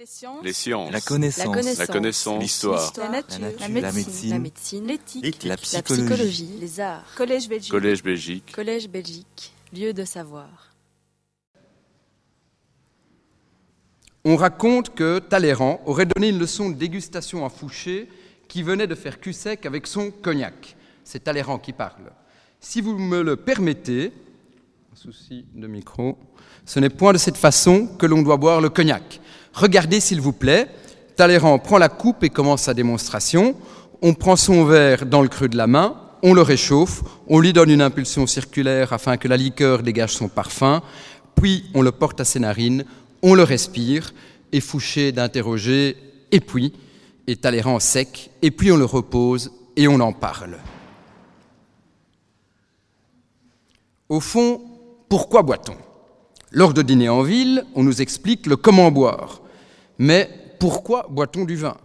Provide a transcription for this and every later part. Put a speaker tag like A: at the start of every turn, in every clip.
A: Les sciences.
B: Les sciences.
C: La connaissance.
B: La connaissance. L'histoire.
A: La nature.
C: La nature.
A: médecine.
C: La
A: médecine. L'éthique.
C: La
A: La
C: psychologie.
A: psychologie. Les arts. Collège Belgique.
B: Collège Belgique.
A: Collège Belgique. Lieu de savoir.
D: On raconte que Talleyrand aurait donné une leçon de dégustation à Fouché qui venait de faire cul sec avec son cognac. C'est Talleyrand qui parle. Si vous me le permettez, un souci de micro, ce n'est point de cette façon que l'on doit boire le cognac. Regardez s'il vous plaît, Talleyrand prend la coupe et commence sa démonstration. On prend son verre dans le creux de la main, on le réchauffe, on lui donne une impulsion circulaire afin que la liqueur dégage son parfum, puis on le porte à ses narines, on le respire, et Fouché d'interroger, et puis, et Talleyrand sec, et puis on le repose et on en parle. Au fond, pourquoi boit-on? Lors de dîner en ville, on nous explique le comment boire. Mais pourquoi boit-on du vin?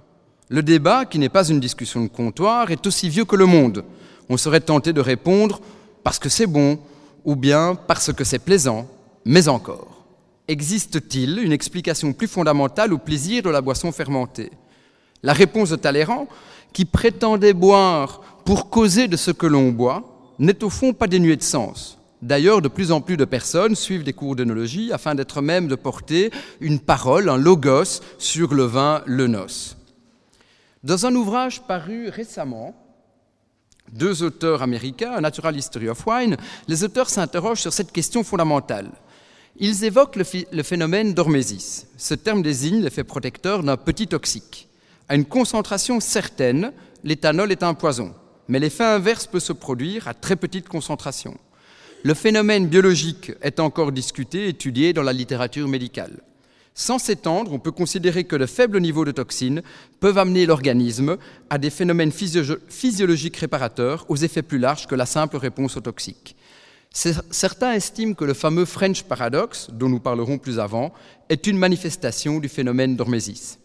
D: Le débat, qui n'est pas une discussion de comptoir, est aussi vieux que le monde. On serait tenté de répondre parce que c'est bon, ou bien parce que c'est plaisant, mais encore. Existe-t-il une explication plus fondamentale au plaisir de la boisson fermentée? La réponse de Talleyrand, qui prétendait boire pour causer de ce que l'on boit, n'est au fond pas dénuée de sens. D'ailleurs, de plus en plus de personnes suivent des cours d'œnologie afin d'être même de porter une parole, un logos, sur le vin, le noce. Dans un ouvrage paru récemment, deux auteurs américains, Natural History of Wine, les auteurs s'interrogent sur cette question fondamentale. Ils évoquent le phénomène d'hormésis. Ce terme désigne l'effet protecteur d'un petit toxique. À une concentration certaine, l'éthanol est un poison, mais l'effet inverse peut se produire à très petite concentration. Le phénomène biologique est encore discuté, étudié dans la littérature médicale. Sans s'étendre, on peut considérer que de faibles niveaux de toxines peuvent amener l'organisme à des phénomènes physio- physiologiques réparateurs aux effets plus larges que la simple réponse aux toxiques. Cer- Certains estiment que le fameux French paradox, dont nous parlerons plus avant, est une manifestation du phénomène d'hormésis.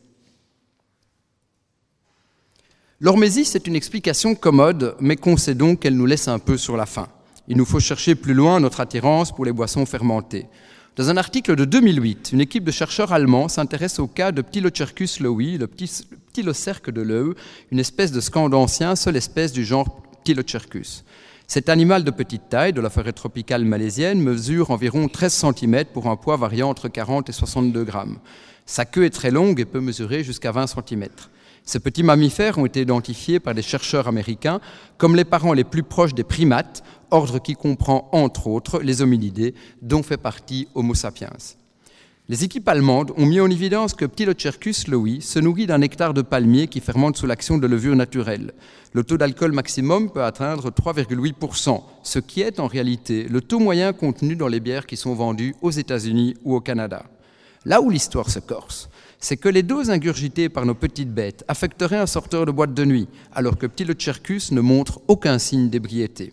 D: L'hormésis est une explication commode, mais concédons qu'elle nous laisse un peu sur la faim. Il nous faut chercher plus loin notre attirance pour les boissons fermentées. Dans un article de 2008, une équipe de chercheurs allemands s'intéresse au cas de Ptylocercus lowi, le petit, ptylocerque de l'œuf, une espèce de scandancien, seule espèce du genre Ptylocercus. Cet animal de petite taille de la forêt tropicale malaisienne mesure environ 13 cm pour un poids variant entre 40 et 62 grammes. Sa queue est très longue et peut mesurer jusqu'à 20 cm. Ces petits mammifères ont été identifiés par des chercheurs américains comme les parents les plus proches des primates, ordre qui comprend entre autres les hominidés, dont fait partie Homo sapiens. Les équipes allemandes ont mis en évidence que Ptylocercus lowi se nourrit d'un nectar de palmier qui fermente sous l'action de levure naturelle. Le taux d'alcool maximum peut atteindre 3,8%, ce qui est en réalité le taux moyen contenu dans les bières qui sont vendues aux États-Unis ou au Canada. Là où l'histoire se corse, c'est que les doses ingurgitées par nos petites bêtes affecteraient un sorteur de boîte de nuit, alors que Ptylocercus ne montre aucun signe d'ébriété.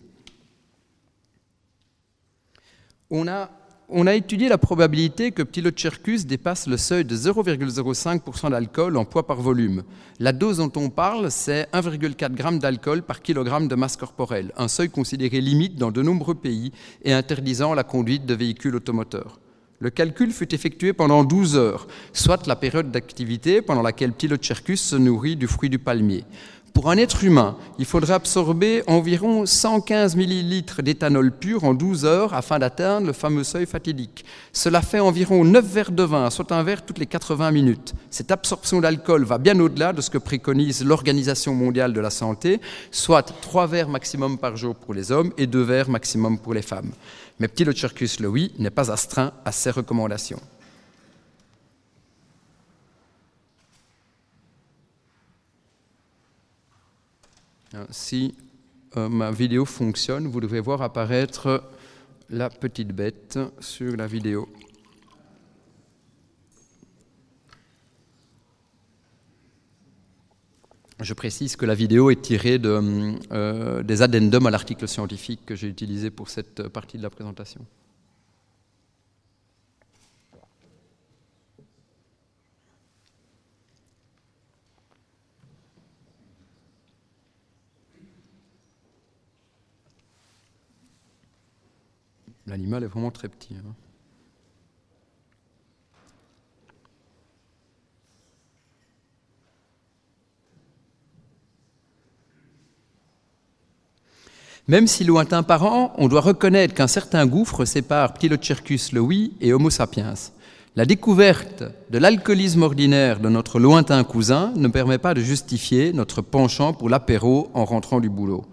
D: On a, étudié la probabilité que Ptylocercus dépasse le seuil de 0,05% d'alcool en poids par volume. La dose dont on parle, c'est 1,4 g d'alcool par kilogramme de masse corporelle, un seuil considéré limite dans de nombreux pays et interdisant la conduite de véhicules automoteurs. Le calcul fut effectué pendant 12 heures, soit la période d'activité pendant laquelle Ptylocercus se nourrit du fruit du palmier. Pour un être humain, il faudrait absorber environ 115 millilitres d'éthanol pur en 12 heures afin d'atteindre le fameux seuil fatidique. Cela fait environ 9 verres de vin, soit un verre toutes les 80 minutes. Cette absorption d'alcool va bien au-delà de ce que préconise l'Organisation mondiale de la santé, soit 3 verres maximum par jour pour les hommes et 2 verres maximum pour les femmes. Mais Ptylocercus lowi n'est pas astreint à ces recommandations. Hein, Si euh, ma vidéo fonctionne, vous devez voir apparaître la petite bête sur la vidéo. Je précise que la vidéo est tirée euh, des addendums à l'article scientifique que j'ai utilisé pour cette partie de la présentation. L'animal est vraiment très petit. hein. Même si lointain parent, on doit reconnaître qu'un certain gouffre sépare Ptilocercus lewi et Homo sapiens. La découverte de l'alcoolisme ordinaire de notre lointain cousin ne permet pas de justifier notre penchant pour l'apéro en rentrant du boulot.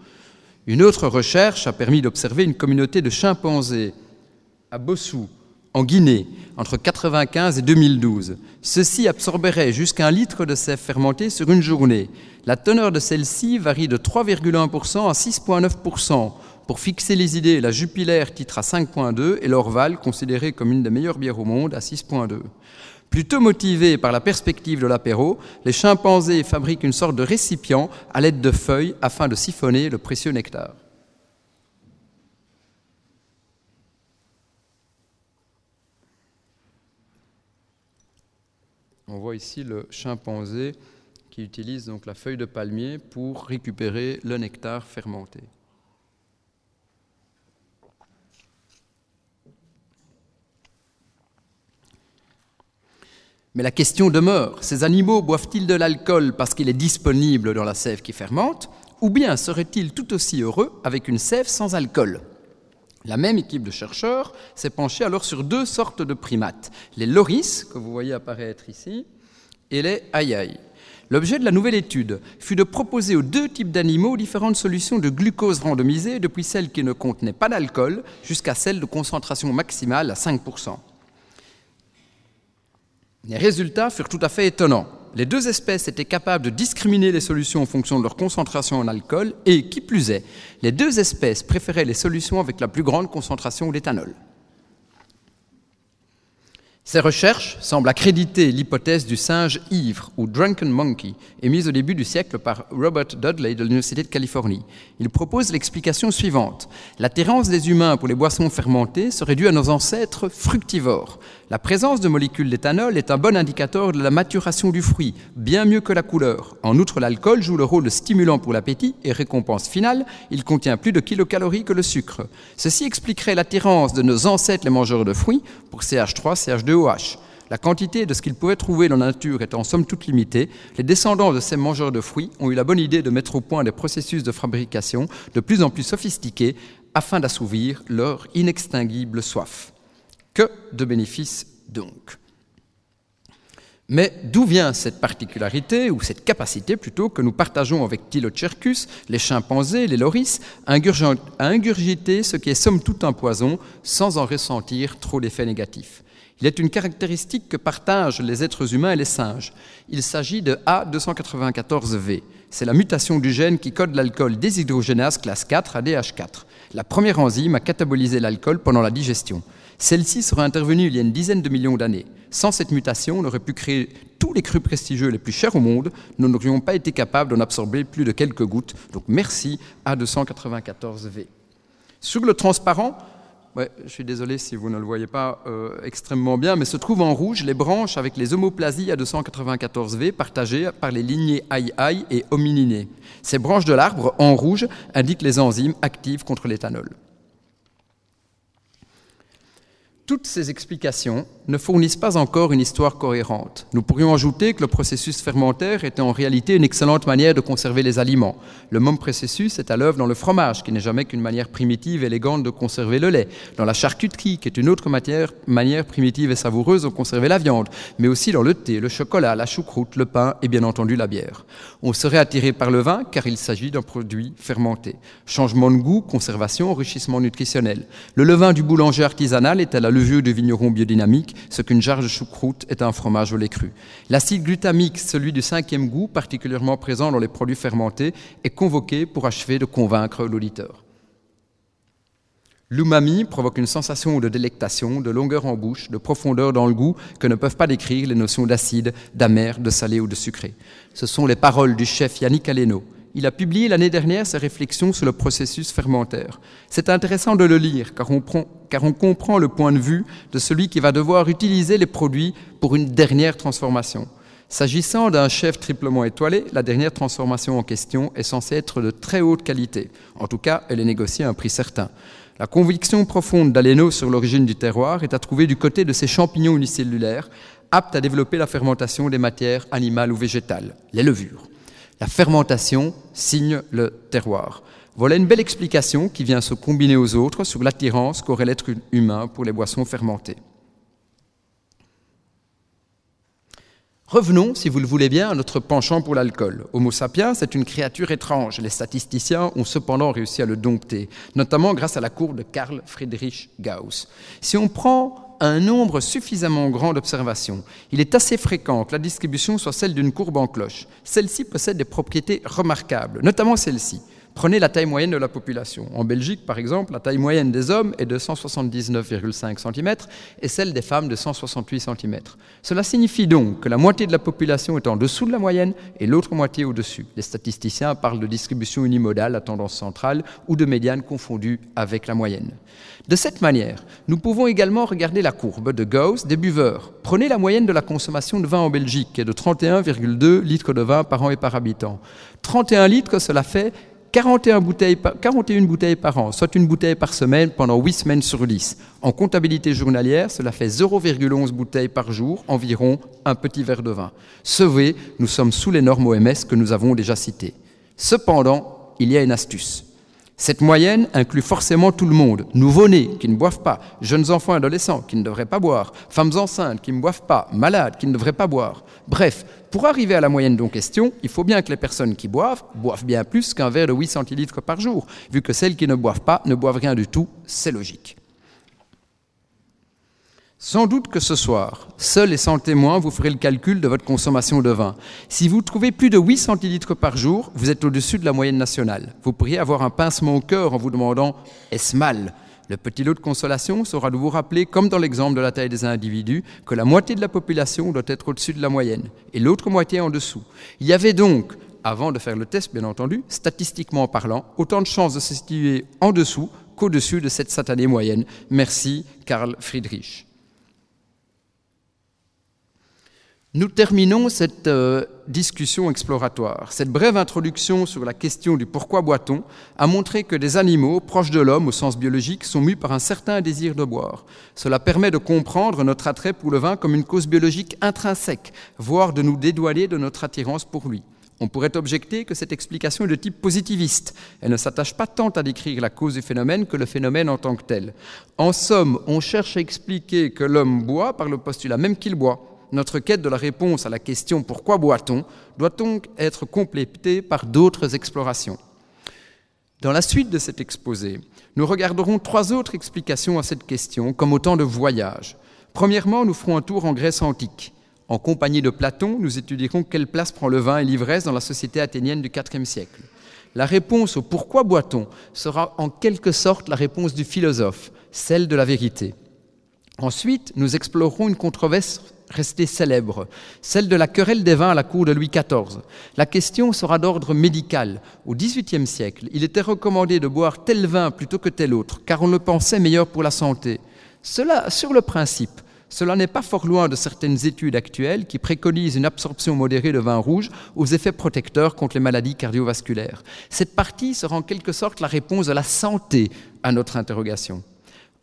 D: Une autre recherche a permis d'observer une communauté de chimpanzés à Bossou, en Guinée, entre 1995 et 2012. Ceux-ci absorberaient jusqu'à un litre de sève fermentée sur une journée. La teneur de celle-ci varie de 3,1% à 6,9%. Pour fixer les idées, la Jupiler titre à 5,2 et l'Orval, considérée comme une des meilleures bières au monde, à 6,2. Plutôt motivés par la perspective de l'apéro, les chimpanzés fabriquent une sorte de récipient à l'aide de feuilles afin de siphonner le précieux nectar. On voit ici le chimpanzé qui utilise donc la feuille de palmier pour récupérer le nectar fermenté. Mais la question demeure, ces animaux boivent-ils de l'alcool parce qu'il est disponible dans la sève qui fermente, ou bien seraient-ils tout aussi heureux avec une sève sans alcool? La même équipe de chercheurs s'est penchée alors sur deux sortes de primates, les loris, que vous voyez apparaître ici, et les aïaï. L'objet de la nouvelle étude fut de proposer aux deux types d'animaux différentes solutions de glucose randomisées, depuis celles qui ne contenaient pas d'alcool jusqu'à celles de concentration maximale à 5%. Les résultats furent tout à fait étonnants. Les deux espèces étaient capables de discriminer les solutions en fonction de leur concentration en alcool et, qui plus est, les deux espèces préféraient les solutions avec la plus grande concentration d'éthanol. Ces recherches semblent accréditer l'hypothèse du singe ivre ou drunken monkey, émise au début du siècle par Robert Dudley de l'Université de Californie. Il propose l'explication suivante. L'attirance des humains pour les boissons fermentées serait due à nos ancêtres fructivores. La présence de molécules d'éthanol est un bon indicateur de la maturation du fruit, bien mieux que la couleur. En outre, l'alcool joue le rôle de stimulant pour l'appétit et récompense finale, il contient plus de kilocalories que le sucre. Ceci expliquerait l'attirance de nos ancêtres les mangeurs de fruits pour CH3, CH2OH. La quantité de ce qu'ils pouvaient trouver dans la nature étant en somme toute limitée, les descendants de ces mangeurs de fruits ont eu la bonne idée de mettre au point des processus de fabrication de plus en plus sophistiqués afin d'assouvir leur inextinguible soif. Que de bénéfices donc mais d'où vient cette particularité, ou cette capacité plutôt, que nous partageons avec Tylocercus, les chimpanzés, les loris, à ingurgiter ce qui est somme toute un poison sans en ressentir trop d'effets négatifs Il est une caractéristique que partagent les êtres humains et les singes. Il s'agit de A294V. C'est la mutation du gène qui code l'alcool déshydrogénase classe 4 à DH4, la première enzyme à cataboliser l'alcool pendant la digestion. Celle-ci serait intervenue il y a une dizaine de millions d'années. Sans cette mutation, on aurait pu créer tous les crus prestigieux les plus chers au monde. Nous n'aurions pas été capables d'en absorber plus de quelques gouttes. Donc merci à 294V. Sur le transparent, je suis désolé si vous ne le voyez pas euh, extrêmement bien, mais se trouvent en rouge les branches avec les homoplasies à 294V partagées par les lignées AI et homininées. Ces branches de l'arbre, en rouge, indiquent les enzymes actives contre l'éthanol. Toutes ces explications ne fournissent pas encore une histoire cohérente. Nous pourrions ajouter que le processus fermentaire était en réalité une excellente manière de conserver les aliments. Le même processus est à l'œuvre dans le fromage, qui n'est jamais qu'une manière primitive et élégante de conserver le lait, dans la charcuterie, qui est une autre manière primitive et savoureuse de conserver la viande, mais aussi dans le thé, le chocolat, la choucroute, le pain et bien entendu la bière. On serait attiré par le vin car il s'agit d'un produit fermenté. Changement de goût, conservation, enrichissement nutritionnel. Le levain du boulanger artisanal est à la levure du vigneron biodynamique ce qu'une jarre de choucroute est un fromage au lait cru. L'acide glutamique, celui du cinquième goût, particulièrement présent dans les produits fermentés, est convoqué pour achever de convaincre l'auditeur. L'umami provoque une sensation de délectation, de longueur en bouche, de profondeur dans le goût que ne peuvent pas décrire les notions d'acide, d'amer, de salé ou de sucré. Ce sont les paroles du chef Yannick Aleno, il a publié l'année dernière ses réflexions sur le processus fermentaire. C'est intéressant de le lire car on, car on, comprend le point de vue de celui qui va devoir utiliser les produits pour une dernière transformation. S'agissant d'un chef triplement étoilé, la dernière transformation en question est censée être de très haute qualité. En tout cas, elle est négociée à un prix certain. La conviction profonde d'Aleno sur l'origine du terroir est à trouver du côté de ces champignons unicellulaires aptes à développer la fermentation des matières animales ou végétales, les levures. La fermentation signe le terroir. Voilà une belle explication qui vient se combiner aux autres sur l'attirance qu'aurait l'être humain pour les boissons fermentées. Revenons, si vous le voulez bien, à notre penchant pour l'alcool. Homo sapiens est une créature étrange. Les statisticiens ont cependant réussi à le dompter, notamment grâce à la cour de Carl Friedrich Gauss. Si on prend un nombre suffisamment grand d'observations, il est assez fréquent que la distribution soit celle d'une courbe en cloche. Celle-ci possède des propriétés remarquables, notamment celle-ci. Prenez la taille moyenne de la population. En Belgique, par exemple, la taille moyenne des hommes est de 179,5 cm et celle des femmes de 168 cm. Cela signifie donc que la moitié de la population est en dessous de la moyenne et l'autre moitié au-dessus. Les statisticiens parlent de distribution unimodale à tendance centrale ou de médiane confondue avec la moyenne. De cette manière, nous pouvons également regarder la courbe de Gauss des buveurs. Prenez la moyenne de la consommation de vin en Belgique, qui est de 31,2 litres de vin par an et par habitant. 31 litres, cela fait 41 bouteilles, par, 41 bouteilles par an, soit une bouteille par semaine pendant 8 semaines sur 10. En comptabilité journalière, cela fait 0,11 bouteilles par jour, environ un petit verre de vin. Sauvé, nous sommes sous les normes OMS que nous avons déjà citées. Cependant, il y a une astuce. Cette moyenne inclut forcément tout le monde. Nouveau-nés qui ne boivent pas, jeunes enfants et adolescents qui ne devraient pas boire, femmes enceintes qui ne boivent pas, malades qui ne devraient pas boire. Bref, pour arriver à la moyenne dont question, il faut bien que les personnes qui boivent boivent bien plus qu'un verre de 8 centilitres par jour, vu que celles qui ne boivent pas ne boivent rien du tout, c'est logique. Sans doute que ce soir, seul et sans témoin, vous ferez le calcul de votre consommation de vin. Si vous trouvez plus de 8 centilitres par jour, vous êtes au-dessus de la moyenne nationale. Vous pourriez avoir un pincement au cœur en vous demandant est-ce mal? Le petit lot de consolation sera de vous rappeler, comme dans l'exemple de la taille des individus, que la moitié de la population doit être au-dessus de la moyenne et l'autre moitié en dessous. Il y avait donc, avant de faire le test bien entendu, statistiquement parlant, autant de chances de se situer en dessous qu'au-dessus de cette satanée moyenne. Merci, Karl Friedrich. Nous terminons cette euh, discussion exploratoire. Cette brève introduction sur la question du pourquoi boit-on a montré que des animaux proches de l'homme au sens biologique sont mus par un certain désir de boire. Cela permet de comprendre notre attrait pour le vin comme une cause biologique intrinsèque, voire de nous dédouaner de notre attirance pour lui. On pourrait objecter que cette explication est de type positiviste. Elle ne s'attache pas tant à décrire la cause du phénomène que le phénomène en tant que tel. En somme, on cherche à expliquer que l'homme boit par le postulat même qu'il boit notre quête de la réponse à la question pourquoi boit-on? doit donc être complétée par d'autres explorations. Dans la suite de cet exposé, nous regarderons trois autres explications à cette question comme autant de voyages. Premièrement, nous ferons un tour en Grèce antique. En compagnie de Platon, nous étudierons quelle place prend le vin et l'ivresse dans la société athénienne du IVe siècle. La réponse au pourquoi boit-on sera en quelque sorte la réponse du philosophe, celle de la vérité. Ensuite, nous explorerons une controverse restée célèbre, celle de la querelle des vins à la cour de Louis XIV. La question sera d'ordre médical. Au XVIIIe siècle, il était recommandé de boire tel vin plutôt que tel autre, car on le pensait meilleur pour la santé. Cela, sur le principe, cela n'est pas fort loin de certaines études actuelles qui préconisent une absorption modérée de vin rouge aux effets protecteurs contre les maladies cardiovasculaires. Cette partie sera en quelque sorte la réponse de la santé à notre interrogation.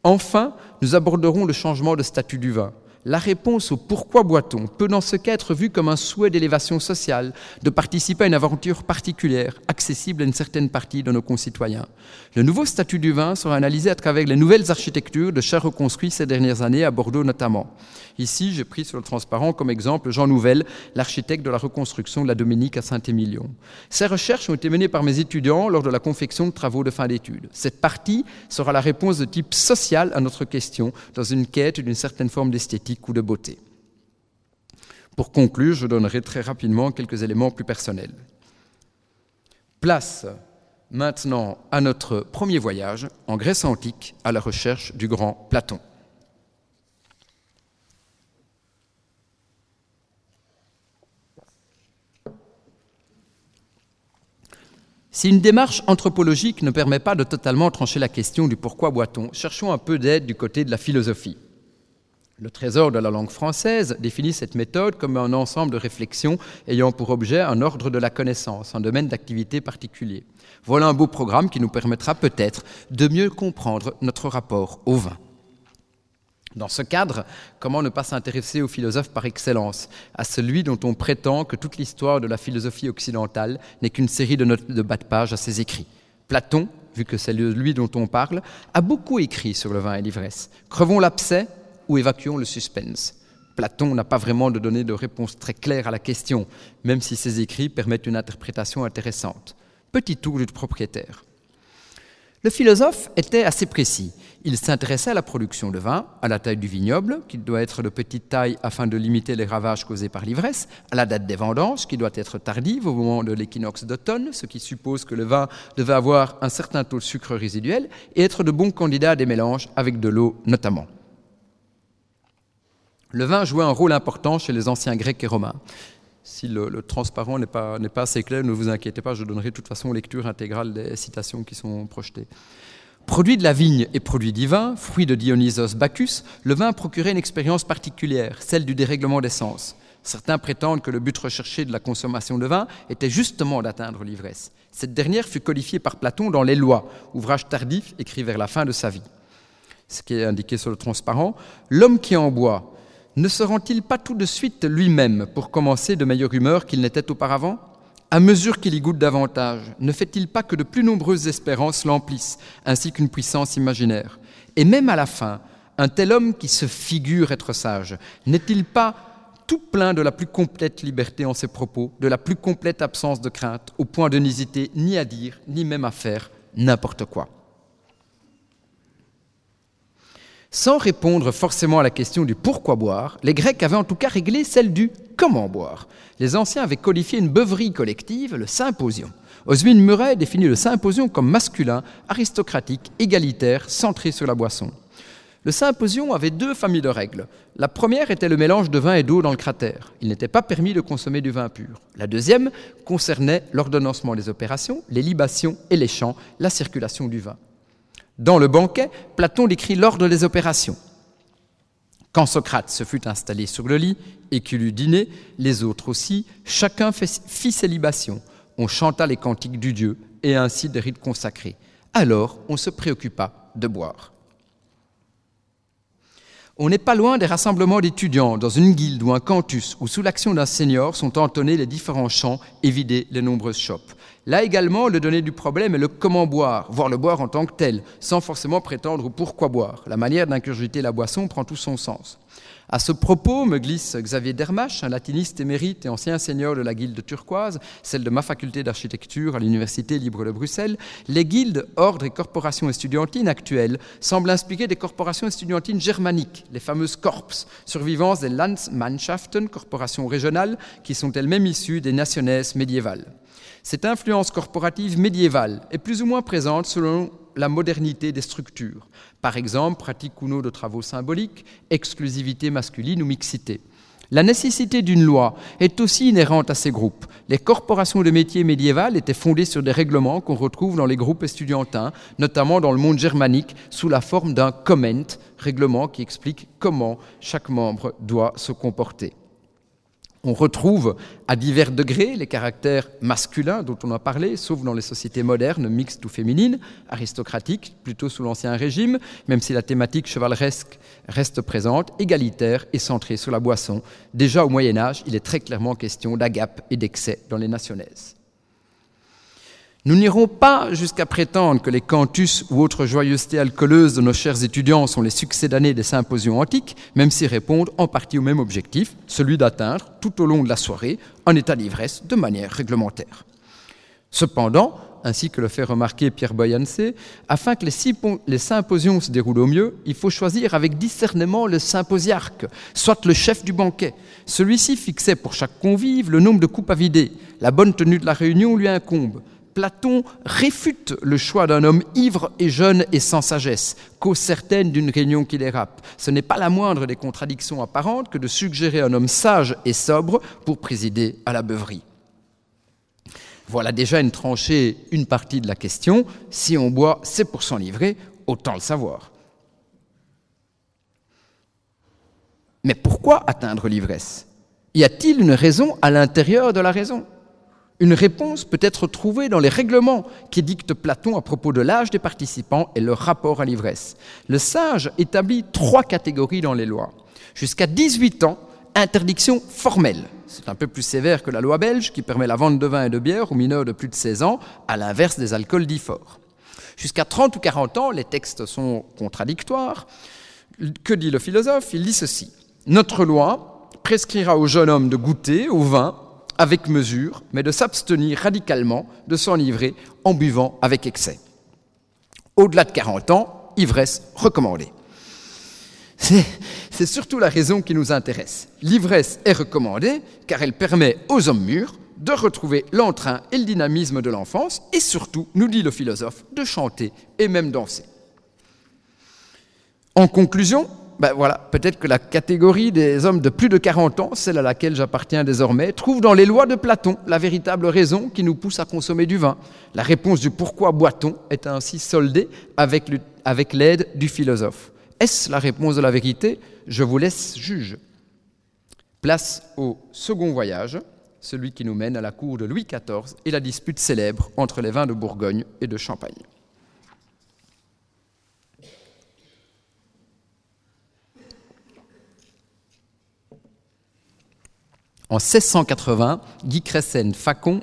D: Enfin, nous aborderons le changement de statut du vin la réponse au pourquoi boit-on peut dans ce cas être vue comme un souhait d'élévation sociale, de participer à une aventure particulière, accessible à une certaine partie de nos concitoyens. Le nouveau statut du vin sera analysé à travers les nouvelles architectures de chars reconstruits ces dernières années, à Bordeaux notamment. Ici, j'ai pris sur le transparent comme exemple Jean Nouvel, l'architecte de la reconstruction de la Dominique à Saint-Émilion. Ces recherches ont été menées par mes étudiants lors de la confection de travaux de fin d'études. Cette partie sera la réponse de type social à notre question, dans une quête d'une certaine forme d'esthétique ou de beauté. Pour conclure, je donnerai très rapidement quelques éléments plus personnels. Place maintenant à notre premier voyage en Grèce antique à la recherche du grand Platon. Si une démarche anthropologique ne permet pas de totalement trancher la question du pourquoi boit-on, cherchons un peu d'aide du côté de la philosophie. Le trésor de la langue française définit cette méthode comme un ensemble de réflexions ayant pour objet un ordre de la connaissance, un domaine d'activité particulier. Voilà un beau programme qui nous permettra peut-être de mieux comprendre notre rapport au vin. Dans ce cadre, comment ne pas s'intéresser au philosophe par excellence, à celui dont on prétend que toute l'histoire de la philosophie occidentale n'est qu'une série de notes de bas de page à ses écrits Platon, vu que c'est lui dont on parle, a beaucoup écrit sur le vin et l'ivresse. Crevons l'abcès ou évacuons le suspense. Platon n'a pas vraiment donné de réponse très claire à la question, même si ses écrits permettent une interprétation intéressante. Petit tour du propriétaire. Le philosophe était assez précis. Il s'intéressait à la production de vin, à la taille du vignoble, qui doit être de petite taille afin de limiter les ravages causés par l'ivresse, à la date des vendanges, qui doit être tardive au moment de l'équinoxe d'automne, ce qui suppose que le vin devait avoir un certain taux de sucre résiduel et être de bons candidats à des mélanges avec de l'eau notamment. Le vin jouait un rôle important chez les anciens Grecs et Romains. Si le, transparent n'est pas, pas, assez clair, ne vous inquiétez pas, je donnerai de toute façon lecture intégrale des citations qui sont projetées. Produit de la vigne et produit divin, fruit de Dionysos Bacchus, le vin procurait une expérience particulière, celle du dérèglement des sens. Certains prétendent que le but recherché de la consommation de vin était justement d'atteindre l'ivresse. Cette dernière fut codifiée par Platon dans Les Lois, ouvrage tardif écrit vers la fin de sa vie. Ce qui est indiqué sur le transparent, l'homme qui en boit ne se rend-il pas tout de suite lui-même pour commencer de meilleure humeur qu'il n'était auparavant? À mesure qu'il y goûte davantage, ne fait-il pas que de plus nombreuses espérances l'emplissent, ainsi qu'une puissance imaginaire? Et même à la fin, un tel homme qui se figure être sage, n'est-il pas tout plein de la plus complète liberté en ses propos, de la plus complète absence de crainte, au point de n'hésiter ni à dire, ni même à faire n'importe quoi? Sans répondre forcément à la question du pourquoi boire, les Grecs avaient en tout cas réglé celle du comment boire. Les anciens avaient codifié une beuverie collective, le symposium. Oswin Murray définit le symposium comme masculin, aristocratique, égalitaire, centré sur la boisson. Le symposium avait deux familles de règles. La première était le mélange de vin et d'eau dans le cratère. Il n'était pas permis de consommer du vin pur. La deuxième concernait l'ordonnancement des opérations, les libations et les chants, la circulation du vin. Dans le banquet, Platon décrit l'ordre des opérations. Quand Socrate se fut installé sur le lit et qu'il eut dîné, les autres aussi, chacun fit ses libations. On chanta les cantiques du Dieu et ainsi des rites consacrés. Alors on se préoccupa de boire. On n'est pas loin des rassemblements d'étudiants dans une guilde ou un cantus où sous l'action d'un seigneur sont entonnés les différents chants et vidés les nombreuses chopes. Là également, le donné du problème est le comment boire, voire le boire en tant que tel, sans forcément prétendre pourquoi boire. La manière d'incurgiter la boisson prend tout son sens. À ce propos, me glisse Xavier Dermache, un latiniste émérite et ancien seigneur de la guilde turquoise, celle de ma faculté d'architecture à l'Université libre de Bruxelles, les guildes, ordres et corporations estudiantines actuelles semblent inspirer des corporations estudiantines germaniques, les fameuses Korps, survivances des Landsmannschaften, corporations régionales, qui sont elles-mêmes issues des nationaises médiévales. Cette influence corporative médiévale est plus ou moins présente selon la modernité des structures. Par exemple, pratique ou non de travaux symboliques, exclusivité masculine ou mixité. La nécessité d'une loi est aussi inhérente à ces groupes. Les corporations de métiers médiévales étaient fondées sur des règlements qu'on retrouve dans les groupes estudiantins, notamment dans le monde germanique, sous la forme d'un comment, règlement qui explique comment chaque membre doit se comporter. On retrouve à divers degrés les caractères masculins dont on a parlé, sauf dans les sociétés modernes, mixtes ou féminines, aristocratiques, plutôt sous l'Ancien Régime, même si la thématique chevaleresque reste présente, égalitaire et centrée sur la boisson. Déjà au Moyen Âge, il est très clairement question d'agape et d'excès dans les nationaises. Nous n'irons pas jusqu'à prétendre que les cantus ou autres joyeusetés alcooleuses de nos chers étudiants sont les succédanés des symposiums antiques, même s'ils répondent en partie au même objectif, celui d'atteindre, tout au long de la soirée, un état d'ivresse de manière réglementaire. Cependant, ainsi que le fait remarquer Pierre Boyancé, afin que les, les symposiums se déroulent au mieux, il faut choisir avec discernement le symposiarque, soit le chef du banquet. Celui-ci fixait pour chaque convive le nombre de coupes à vider. La bonne tenue de la réunion lui incombe. Platon réfute le choix d'un homme ivre et jeune et sans sagesse, cause certaine d'une réunion qui dérape. Ce n'est pas la moindre des contradictions apparentes que de suggérer un homme sage et sobre pour présider à la beuverie. Voilà déjà une tranchée, une partie de la question. Si on boit, c'est pour s'en livrer, autant le savoir. Mais pourquoi atteindre l'ivresse? Y a-t-il une raison à l'intérieur de la raison? Une réponse peut être trouvée dans les règlements qui dictent Platon à propos de l'âge des participants et leur rapport à l'ivresse. Le sage établit trois catégories dans les lois. Jusqu'à 18 ans, interdiction formelle. C'est un peu plus sévère que la loi belge qui permet la vente de vin et de bière aux mineurs de plus de 16 ans, à l'inverse des alcools dits forts. Jusqu'à 30 ou 40 ans, les textes sont contradictoires. Que dit le philosophe? Il dit ceci. Notre loi prescrira au jeune homme de goûter au vin avec mesure, mais de s'abstenir radicalement de s'enivrer en buvant avec excès. Au-delà de 40 ans, ivresse recommandée. C'est surtout la raison qui nous intéresse. L'ivresse est recommandée car elle permet aux hommes mûrs de retrouver l'entrain et le dynamisme de l'enfance et surtout, nous dit le philosophe, de chanter et même danser. En conclusion, ben voilà, peut-être que la catégorie des hommes de plus de 40 ans, celle à laquelle j'appartiens désormais, trouve dans les lois de Platon la véritable raison qui nous pousse à consommer du vin. La réponse du pourquoi boit-on est ainsi soldée avec l'aide du philosophe. Est-ce la réponse de la vérité? Je vous laisse juge. Place au second voyage, celui qui nous mène à la cour de Louis XIV et la dispute célèbre entre les vins de Bourgogne et de Champagne. En 1680, Guy Cressen Fagon,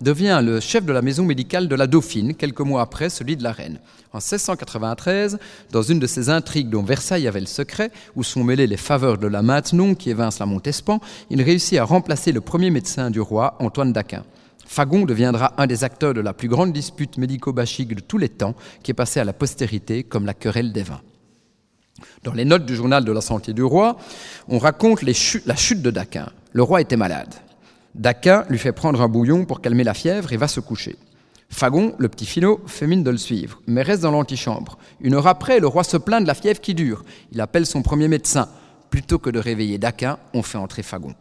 D: devient le chef de la maison médicale de la Dauphine, quelques mois après celui de la reine. En 1693, dans une de ces intrigues dont Versailles avait le secret, où sont mêlées les faveurs de la Maintenon qui évince la Montespan, il réussit à remplacer le premier médecin du roi, Antoine d'Aquin. Fagon deviendra un des acteurs de la plus grande dispute médico-bachique de tous les temps, qui est passée à la postérité comme la querelle des vins. Dans les notes du journal de la santé du roi, on raconte la chute de Daquin. Le roi était malade. Daquin lui fait prendre un bouillon pour calmer la fièvre et va se coucher. Fagon, le petit finot, fait mine de le suivre, mais reste dans l'antichambre. Une heure après, le roi se plaint de la fièvre qui dure. Il appelle son premier médecin. Plutôt que de réveiller Daquin, on fait entrer Fagon.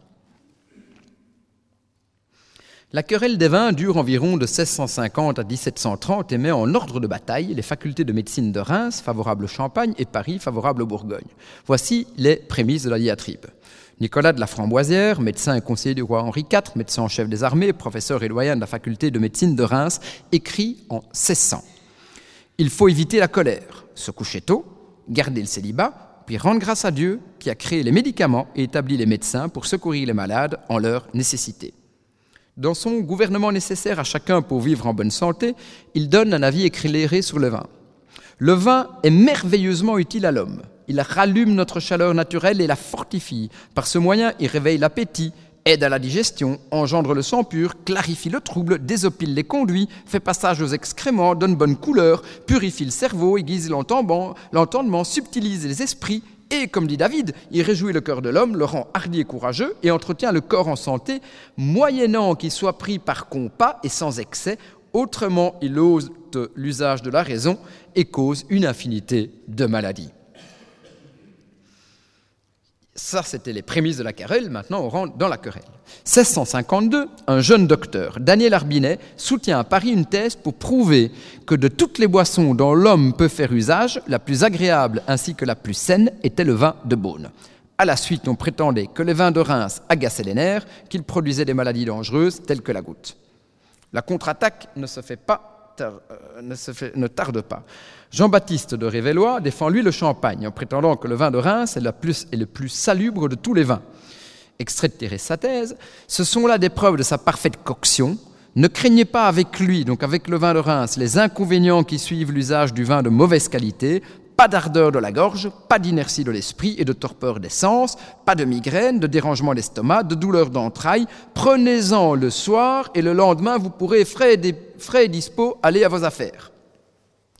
D: La querelle des vins dure environ de 1650 à 1730 et met en ordre de bataille les facultés de médecine de Reims, favorables au Champagne, et Paris, favorable au Bourgogne. Voici les prémices de la diatribe. Nicolas de la Framboisière, médecin et conseiller du roi Henri IV, médecin en chef des armées, professeur et doyen de la faculté de médecine de Reims, écrit en 1600 Il faut éviter la colère, se coucher tôt, garder le célibat, puis rendre grâce à Dieu qui a créé les médicaments et établi les médecins pour secourir les malades en leur nécessité. Dans son gouvernement nécessaire à chacun pour vivre en bonne santé, il donne un avis éclairé sur le vin. Le vin est merveilleusement utile à l'homme. Il rallume notre chaleur naturelle et la fortifie. Par ce moyen, il réveille l'appétit, aide à la digestion, engendre le sang pur, clarifie le trouble, désopile les conduits, fait passage aux excréments, donne bonne couleur, purifie le cerveau, aiguise l'entendement, subtilise les esprits, et, comme dit David, il réjouit le cœur de l'homme, le rend hardi et courageux, et entretient le corps en santé, moyennant qu'il soit pris par compas et sans excès, autrement il ose l'usage de la raison et cause une infinité de maladies. Ça, c'était les prémices de la querelle. Maintenant, on rentre dans la querelle. 1652, un jeune docteur, Daniel Arbinet, soutient à Paris une thèse pour prouver que de toutes les boissons dont l'homme peut faire usage, la plus agréable ainsi que la plus saine était le vin de Beaune. À la suite, on prétendait que les vins de Reims agaçaient les nerfs, qu'ils produisaient des maladies dangereuses telles que la goutte. La contre-attaque ne se fait pas euh, ne, tarde pas. Jean-Baptiste de Révélois défend lui le champagne en prétendant que le vin de Reims est, le plus salubre de tous les vins. Extrait de sa thèse, ce sont là des preuves de sa parfaite coction. Ne craignez pas avec lui, donc avec le vin de Reims, les inconvénients qui suivent l'usage du vin de mauvaise qualité, pas d'ardeur de la gorge, pas d'inertie de l'esprit et de torpeur des sens, pas de migraine, de dérangement d'estomac, de douleur d'entrailles. Prenez-en le soir et le lendemain, vous pourrez, frais et, dispo, aller à vos affaires.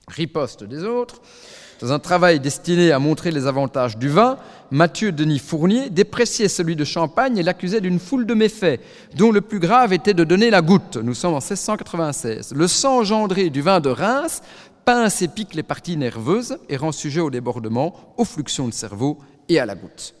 D: Riposte des autres. Dans un travail destiné à montrer les avantages du vin, Mathieu Denis Fournier dépréciait celui de Champagne et l'accusait d'une foule de méfaits, dont le plus grave était de donner la goutte. Nous sommes en 1696. Le sang engendré du vin de Reims pince et pique les parties nerveuses et rend sujet au débordement, aux fluxions de cerveau et à la goutte.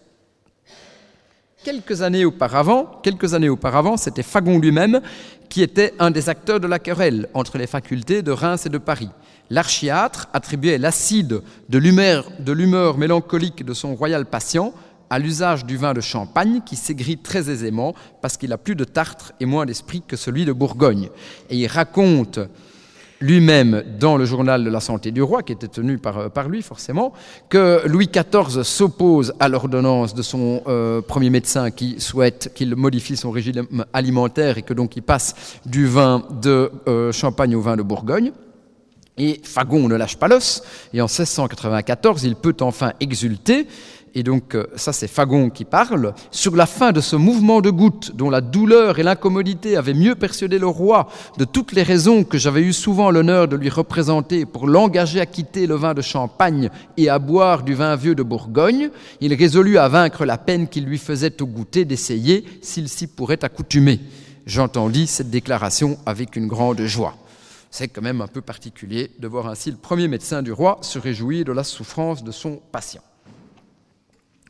D: Quelques années auparavant, quelques années auparavant, c'était Fagon lui-même qui était un des acteurs de la querelle entre les facultés de Reims et de Paris. L'archiatre attribuait l'acide de l'humeur mélancolique de son royal patient à l'usage du vin de Champagne qui s'aigrit très aisément parce qu'il a plus de tartre et moins d'esprit que celui de Bourgogne. Et il raconte lui-même dans le journal de la santé du roi, qui était tenu par, euh, lui forcément, que Louis XIV s'oppose à l'ordonnance de son euh, premier médecin qui souhaite qu'il modifie son régime alimentaire et que donc il passe du vin de euh, Champagne au vin de Bourgogne. Et Fagon ne lâche pas l'os, et en 1694, il peut enfin exulter, et donc euh, ça c'est Fagon qui parle, sur la fin de ce mouvement de gouttes dont la douleur et l'incommodité avaient mieux persuadé le roi de toutes les raisons que j'avais eu souvent l'honneur de lui représenter pour l'engager à quitter le vin de Champagne et à boire du vin vieux de Bourgogne, il résolut à vaincre la peine qu'il lui faisait au goûter d'essayer s'il s'y pourrait accoutumer. J'entendis cette déclaration avec une grande joie. C'est quand même un peu particulier de voir ainsi le premier médecin du roi se réjouir de la souffrance de son patient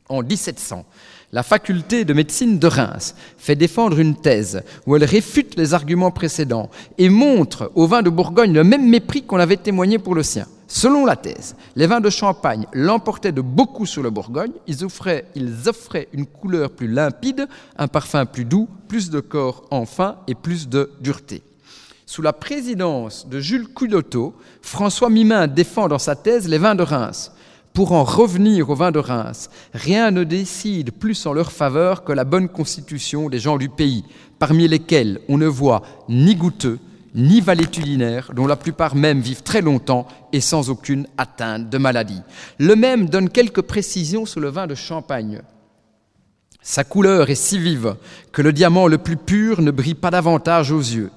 D: en 1700, la faculté de médecine de Reims fait défendre une thèse où elle réfute les arguments précédents et montre au vin de Bourgogne le même mépris qu'on avait témoigné pour le sien. Selon la thèse, les vins de Champagne l'emportaient de beaucoup sur le Bourgogne, ils offraient, ils offraient une couleur plus limpide, un parfum plus doux, plus de corps enfin et plus de dureté. Sous la présidence de Jules Culotto, François Mimin défend dans sa thèse les vins de Reims pour en revenir au vin de Reims, rien ne décide plus en leur faveur que la bonne constitution des gens du pays, parmi lesquels on ne voit ni goûteux, ni valétudinaires, dont la plupart même vivent très longtemps et sans aucune atteinte de maladie. Le même donne quelques précisions sur le vin de Champagne. Sa couleur est si vive que le diamant le plus pur ne brille pas davantage aux yeux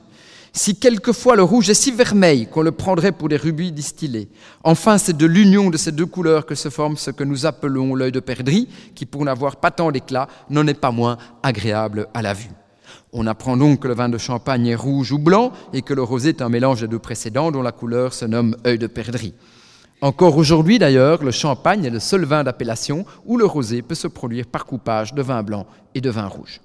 D: si quelquefois le rouge est si vermeil qu'on le prendrait pour des rubis distillés. Enfin, c'est de l'union de ces deux couleurs que se forme ce que nous appelons l'œil de perdrix, qui, pour n'avoir pas tant d'éclat, n'en est pas moins agréable à la vue. On apprend donc que le vin de champagne est rouge ou blanc et que le rosé est un mélange des deux précédents dont la couleur se nomme œil de perdrix. Encore aujourd'hui d'ailleurs, le champagne est le seul vin d'appellation où le rosé peut se produire par coupage de vin blanc et de vin rouge.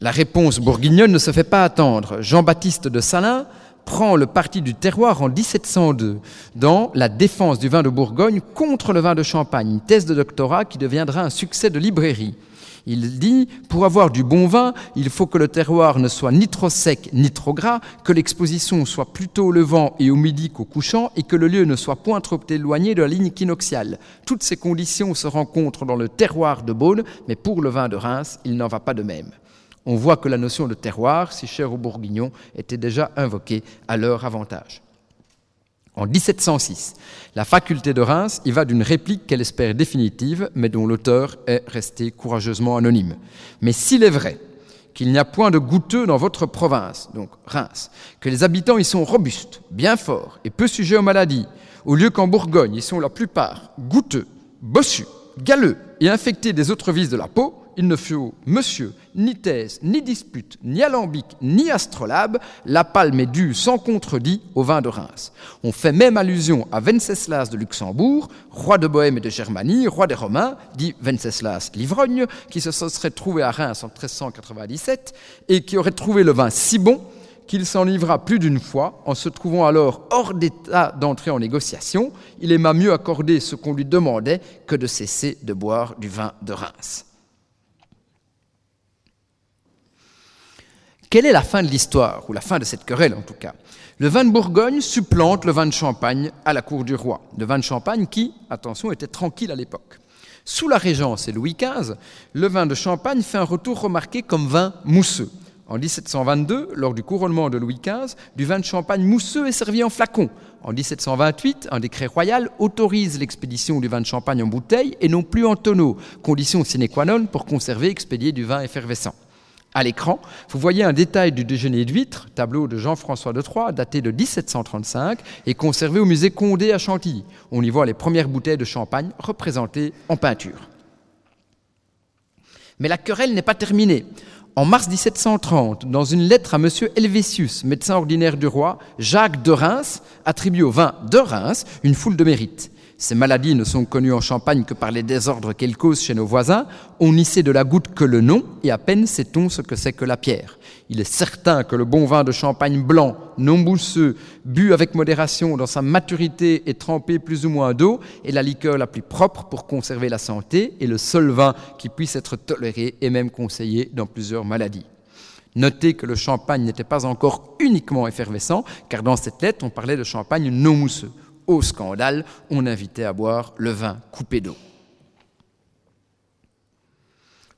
D: La réponse bourguignonne ne se fait pas attendre. Jean-Baptiste de Salins prend le parti du terroir en 1702 dans La défense du vin de Bourgogne contre le vin de Champagne, une thèse de doctorat qui deviendra un succès de librairie. Il dit, pour avoir du bon vin, il faut que le terroir ne soit ni trop sec ni trop gras, que l'exposition soit plutôt au levant et au midi qu'au couchant, et que le lieu ne soit point trop éloigné de la ligne équinoxiale. Toutes ces conditions se rencontrent dans le terroir de Beaune, mais pour le vin de Reims, il n'en va pas de même on voit que la notion de terroir, si chère aux Bourguignons, était déjà invoquée à leur avantage. En 1706, la faculté de Reims y va d'une réplique qu'elle espère définitive, mais dont l'auteur est resté courageusement anonyme. Mais s'il est vrai qu'il n'y a point de goûteux dans votre province, donc Reims, que les habitants y sont robustes, bien forts et peu sujets aux maladies, au lieu qu'en Bourgogne ils sont la plupart goûteux, bossus, galeux et infectés des autres vices de la peau, il ne faut, monsieur, ni thèse, ni dispute, ni alambic, ni astrolabe, la palme est due sans contredit au vin de Reims. On fait même allusion à Venceslas de Luxembourg, roi de Bohême et de Germanie, roi des Romains, dit Venceslas l'ivrogne, qui se serait trouvé à Reims en 1397 et qui aurait trouvé le vin si bon qu'il s'en livra plus d'une fois, en se trouvant alors hors d'état d'entrer en négociation, il aima mieux accorder ce qu'on lui demandait que de cesser de boire du vin de Reims. Quelle est la fin de l'histoire, ou la fin de cette querelle en tout cas? Le vin de Bourgogne supplante le vin de Champagne à la cour du roi. Le vin de Champagne qui, attention, était tranquille à l'époque. Sous la Régence et Louis XV, le vin de Champagne fait un retour remarqué comme vin mousseux. En 1722, lors du couronnement de Louis XV, du vin de champagne mousseux est servi en flacon. En 1728, un décret royal autorise l'expédition du vin de champagne en bouteille et non plus en tonneau, condition sine qua non pour conserver et expédier du vin effervescent. À l'écran, vous voyez un détail du déjeuner d'huîtres, tableau de Jean-François de Troyes, daté de 1735 et conservé au musée Condé à Chantilly. On y voit les premières bouteilles de champagne représentées en peinture. Mais la querelle n'est pas terminée. En mars 1730, dans une lettre à M. Helvétius, médecin ordinaire du roi, Jacques de Reims attribue au vin de Reims une foule de mérites. Ces maladies ne sont connues en Champagne que par les désordres qu'elles causent chez nos voisins. On n'y sait de la goutte que le nom, et à peine sait-on ce que c'est que la pierre. Il est certain que le bon vin de Champagne blanc, non bousseux, bu avec modération dans sa maturité et trempé plus ou moins d'eau, est la liqueur la plus propre pour conserver la santé et le seul vin qui puisse être toléré et même conseillé dans plusieurs maladies. Notez que le champagne n'était pas encore uniquement effervescent, car dans cette lettre, on parlait de champagne non mousseux au scandale, on invitait à boire le vin coupé d'eau.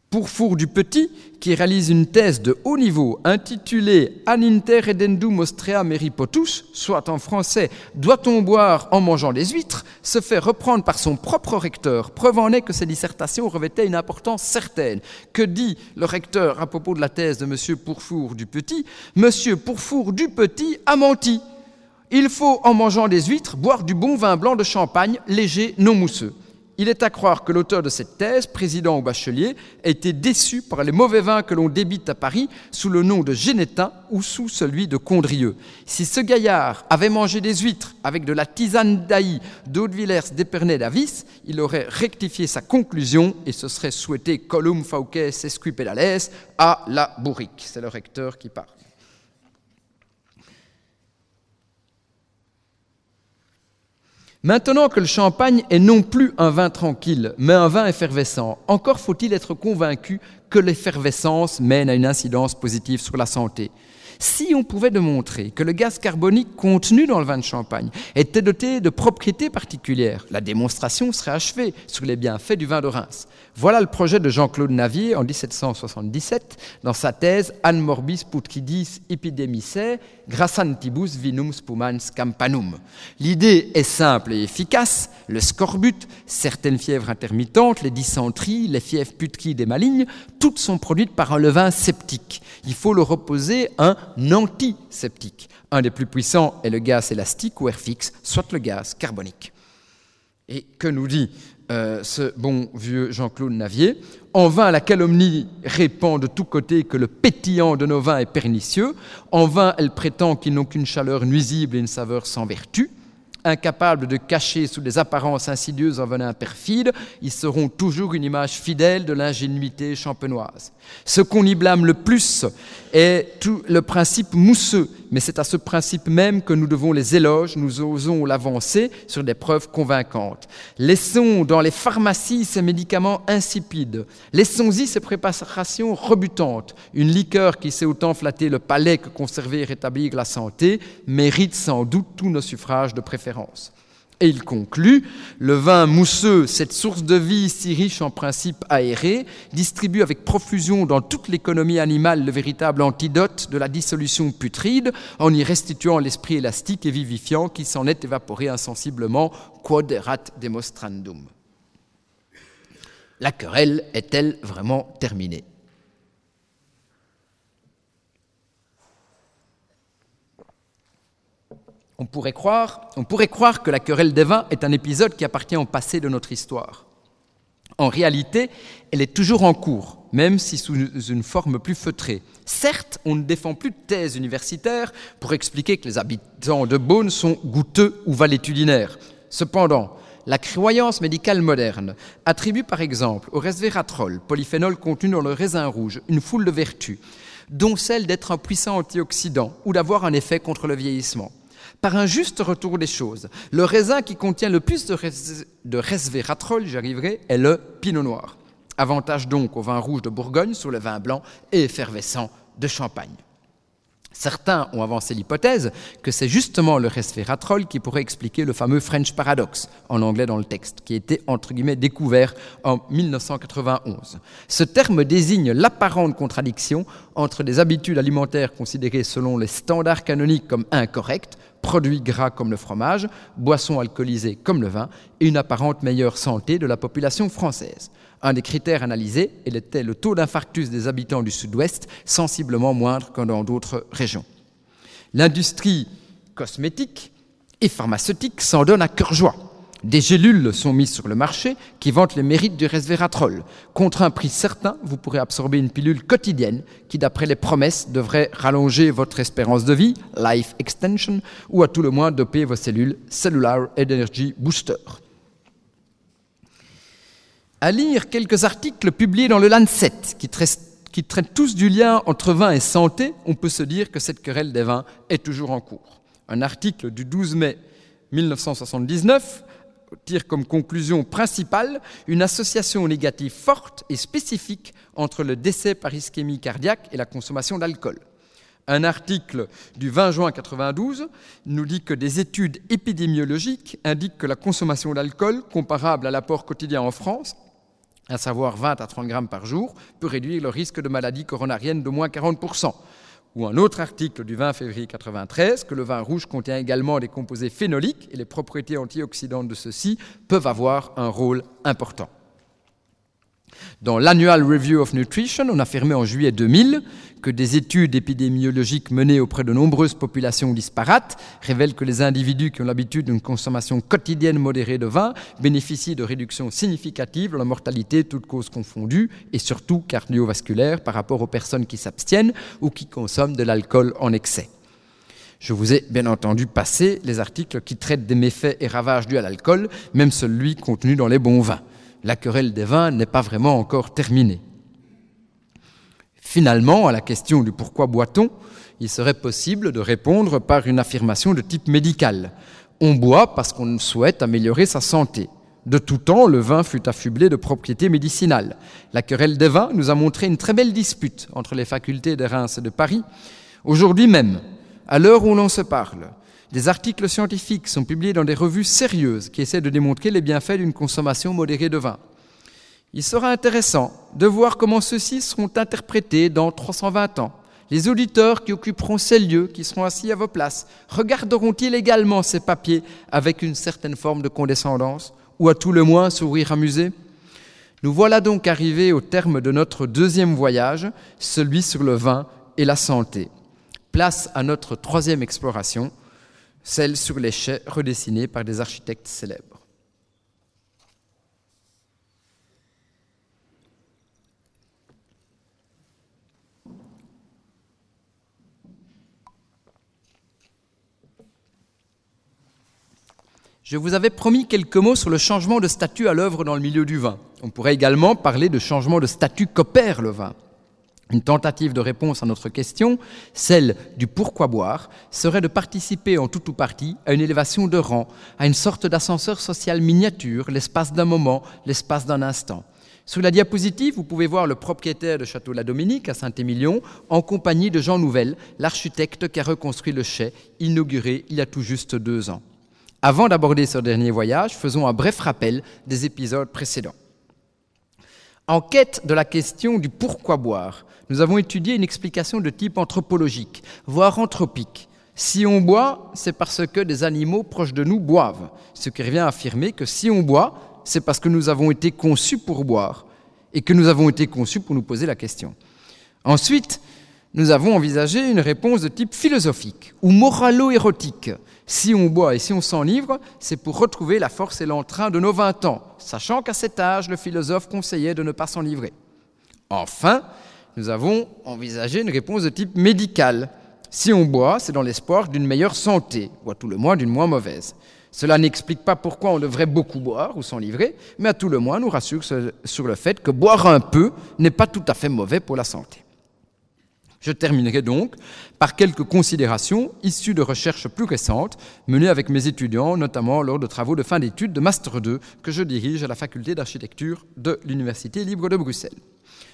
D: Pourfour du Petit, qui réalise une thèse de haut niveau intitulée An inter edendum ostrea meripotus, soit en français Doit-on boire en mangeant des huîtres? se fait reprendre par son propre recteur. Preuve en est que ces dissertations revêtaient une importance certaine. Que dit le recteur à propos de la thèse de M. Pourfour du Petit? M. Pourfour du Petit a menti. Il faut, en mangeant des huîtres, boire du bon vin blanc de champagne, léger, non mousseux. Il est à croire que l'auteur de cette thèse, président ou bachelier, a été déçu par les mauvais vins que l'on débite à Paris sous le nom de Génétin ou sous celui de Condrieux. Si ce gaillard avait mangé des huîtres avec de la tisane d'ail d'Audevillers d'Épernay d'Avis, il aurait rectifié sa conclusion et se serait souhaité colum fauces esquipedales à la bourrique. C'est le recteur qui parle. Maintenant que le champagne est non plus un vin tranquille, mais un vin effervescent, encore faut-il être convaincu que l'effervescence mène à une incidence positive sur la santé. Si on pouvait démontrer que le gaz carbonique contenu dans le vin de champagne était doté de propriétés particulières, la démonstration serait achevée sur les bienfaits du vin de Reims. Voilà le projet de Jean-Claude Navier en 1777 dans sa thèse An morbis putridis epidemicae grassantibus vinum spumans campanum. L'idée est simple et efficace. Le scorbut, certaines fièvres intermittentes, les dysenteries, les fièvres putrides et malignes, toutes sont produites par un levain septique. Il faut le reposer un antiseptique. Un des plus puissants est le gaz élastique ou air fixe, soit le gaz carbonique. Et que nous dit euh, ce bon vieux Jean-Claude Navier. En vain, la calomnie répand de tous côtés que le pétillant de nos vins est pernicieux. En vain, elle prétend qu'ils n'ont qu'une chaleur nuisible et une saveur sans vertu incapables de cacher sous des apparences insidieuses un venin perfide, ils seront toujours une image fidèle de l'ingénuité champenoise. Ce qu'on y blâme le plus est tout le principe mousseux, mais c'est à ce principe même que nous devons les éloges, nous osons l'avancer sur des preuves convaincantes. Laissons dans les pharmacies ces médicaments insipides, laissons-y ces préparations rebutantes. Une liqueur qui sait autant flatter le palais que conserver et rétablir la santé mérite sans doute tous nos suffrages de préférence. Et il conclut, le vin mousseux, cette source de vie si riche en principes aérés, distribue avec profusion dans toute l'économie animale le véritable antidote de la dissolution putride, en y restituant l'esprit élastique et vivifiant qui s'en est évaporé insensiblement, quod erat demonstrandum. La querelle est-elle vraiment terminée? On pourrait, croire, que la querelle des vins est un épisode qui appartient au passé de notre histoire. En réalité, elle est toujours en cours, même si sous une forme plus feutrée. Certes, on ne défend plus de thèse universitaire pour expliquer que les habitants de Beaune sont goûteux ou valétudinaires. Cependant, la croyance médicale moderne attribue par exemple au resveratrol, polyphénol contenu dans le raisin rouge, une foule de vertus, dont celle d'être un puissant antioxydant ou d'avoir un effet contre le vieillissement par un juste retour des choses. Le raisin qui contient le plus de, resveratrol, j'arriverai, est le pinot noir. Avantage donc au vin rouge de Bourgogne sur le vin blanc et effervescent de Champagne. Certains ont avancé l'hypothèse que c'est justement le resveratrol qui pourrait expliquer le fameux French paradox, en anglais dans le texte, qui a été entre guillemets découvert en 1991. Ce terme désigne l'apparente contradiction entre des habitudes alimentaires considérées selon les standards canoniques comme incorrectes, produits gras comme le fromage, boissons alcoolisées comme le vin, et une apparente meilleure santé de la population française. Un des critères analysés était le taux d'infarctus des habitants du sud-ouest, sensiblement moindre que dans d'autres régions. L'industrie cosmétique et pharmaceutique s'en donne à cœur joie. Des gélules sont mises sur le marché qui vantent les mérites du resveratrol. Contre un prix certain, vous pourrez absorber une pilule quotidienne qui, d'après les promesses, devrait rallonger votre espérance de vie, life extension, ou à tout le moins doper vos cellules Cellular Energy Booster. À lire quelques articles publiés dans le Lancet qui qui traitent tous du lien entre vin et santé, on peut se dire que cette querelle des vins est toujours en cours. Un article du 12 mai 1979 tire comme conclusion principale une association négative forte et spécifique entre le décès par ischémie cardiaque et la consommation d'alcool. Un article du 20 juin 1992 nous dit que des études épidémiologiques indiquent que la consommation d'alcool, comparable à l'apport quotidien en France, à savoir 20 à 30 grammes par jour, peut réduire le risque de maladie coronarienne d'au moins 40%. Ou un autre article du 20 février 1993, que le vin rouge contient également des composés phénoliques et les propriétés antioxydantes de ceux-ci peuvent avoir un rôle important. Dans l'Annual Review of Nutrition, on affirmait en juillet 2000 que des études épidémiologiques menées auprès de nombreuses populations disparates révèlent que les individus qui ont l'habitude d'une consommation quotidienne modérée de vin bénéficient de réductions significatives de la mortalité, toutes causes confondues, et surtout cardiovasculaire par rapport aux personnes qui s'abstiennent ou qui consomment de l'alcool en excès. Je vous ai bien entendu passé les articles qui traitent des méfaits et ravages dus à l'alcool, même celui contenu dans les bons vins la querelle des vins n'est pas vraiment encore terminée. Finalement, à la question du pourquoi boit-on, il serait possible de répondre par une affirmation de type médical. On boit parce qu'on souhaite améliorer sa santé. De tout temps, le vin fut affublé de propriétés médicinales. La querelle des vins nous a montré une très belle dispute entre les facultés de Reims et de Paris. Aujourd'hui même, à l'heure où l'on se parle, des articles scientifiques sont publiés dans des revues sérieuses qui essaient de démontrer les bienfaits d'une consommation modérée de vin. Il sera intéressant de voir comment ceux-ci seront interprétés dans 320 ans. Les auditeurs qui occuperont ces lieux, qui seront assis à vos places, regarderont-ils également ces papiers avec une certaine forme de condescendance, ou à tout le moins sourire amusé? Nous voilà donc arrivés au terme de notre deuxième voyage, celui sur le vin et la santé. Place à notre troisième exploration, celle sur les chais redessinée par des architectes célèbres. Je vous avais promis quelques mots sur le changement de statut à l'œuvre dans le milieu du vin. On pourrait également parler de changement de statut qu'opère le vin. Une tentative de réponse à notre question, celle du pourquoi boire, serait de participer en tout ou partie à une élévation de rang, à une sorte d'ascenseur social miniature, l'espace d'un moment, l'espace d'un instant. Sous la diapositive, vous pouvez voir le propriétaire de Château La Dominique à Saint-Émilion, en compagnie de Jean Nouvel, l'architecte qui a reconstruit le chai, inauguré il y a tout juste deux ans. Avant d'aborder ce dernier voyage, faisons un bref rappel des épisodes précédents. En quête de la question du pourquoi boire, nous avons étudié une explication de type anthropologique, voire anthropique. Si on boit, c'est parce que des animaux proches de nous boivent, ce qui revient à affirmer que si on boit, c'est parce que nous avons été conçus pour boire et que nous avons été conçus pour nous poser la question. Ensuite, nous avons envisagé une réponse de type philosophique ou moralo-érotique. Si on boit et si on s'enivre, c'est pour retrouver la force et l'entrain de nos 20 ans, sachant qu'à cet âge, le philosophe conseillait de ne pas s'enivrer. Enfin, nous avons envisagé une réponse de type médical. Si on boit, c'est dans l'espoir d'une meilleure santé, ou à tout le moins d'une moins mauvaise. Cela n'explique pas pourquoi on devrait beaucoup boire ou s'en livrer, mais à tout le moins nous rassure sur le fait que boire un peu n'est pas tout à fait mauvais pour la santé. Je terminerai donc par quelques considérations issues de recherches plus récentes menées avec mes étudiants, notamment lors de travaux de fin d'études de Master 2 que je dirige à la faculté d'architecture de l'Université libre de Bruxelles.